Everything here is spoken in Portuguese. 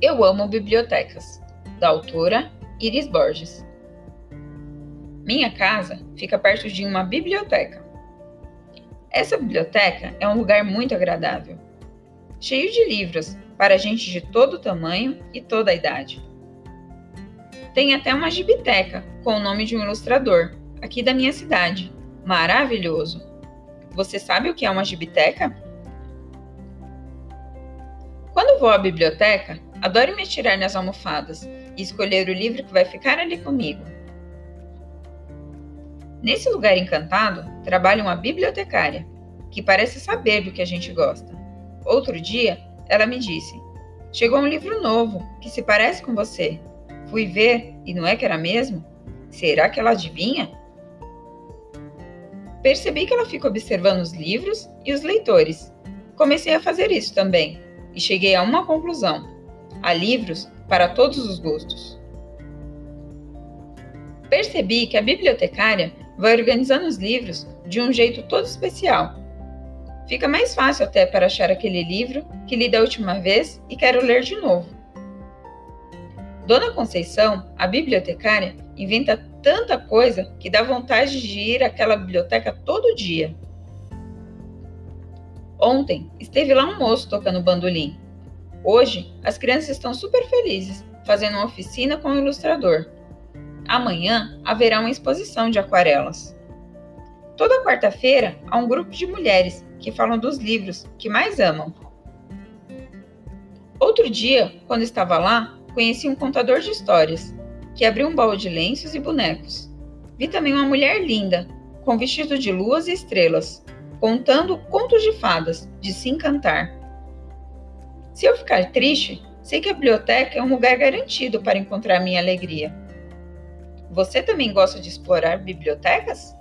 Eu amo bibliotecas, da autora Iris Borges. Minha casa fica perto de uma biblioteca. Essa biblioteca é um lugar muito agradável, cheio de livros para gente de todo tamanho e toda a idade. Tem até uma gibiteca com o nome de um ilustrador, aqui da minha cidade. Maravilhoso! Você sabe o que é uma gibiteca? Quando vou à biblioteca, adoro me atirar nas almofadas e escolher o livro que vai ficar ali comigo. Nesse lugar encantado, trabalha uma bibliotecária, que parece saber do que a gente gosta. Outro dia, ela me disse: Chegou um livro novo que se parece com você. Fui ver e não é que era mesmo? Será que ela adivinha? Percebi que ela fica observando os livros e os leitores. Comecei a fazer isso também e cheguei a uma conclusão: há livros para todos os gostos. Percebi que a bibliotecária vai organizando os livros de um jeito todo especial. Fica mais fácil até para achar aquele livro que li da última vez e quero ler de novo. Dona Conceição, a bibliotecária, inventa tanta coisa que dá vontade de ir àquela biblioteca todo dia. Ontem esteve lá um moço tocando bandolim. Hoje as crianças estão super felizes, fazendo uma oficina com o ilustrador. Amanhã haverá uma exposição de aquarelas. Toda quarta-feira há um grupo de mulheres que falam dos livros que mais amam. Outro dia, quando estava lá, conheci um contador de histórias que abriu um baú de lenços e bonecos. Vi também uma mulher linda, com vestido de luas e estrelas, contando contos de fadas, de se encantar. Se eu ficar triste, sei que a biblioteca é um lugar garantido para encontrar minha alegria. Você também gosta de explorar bibliotecas?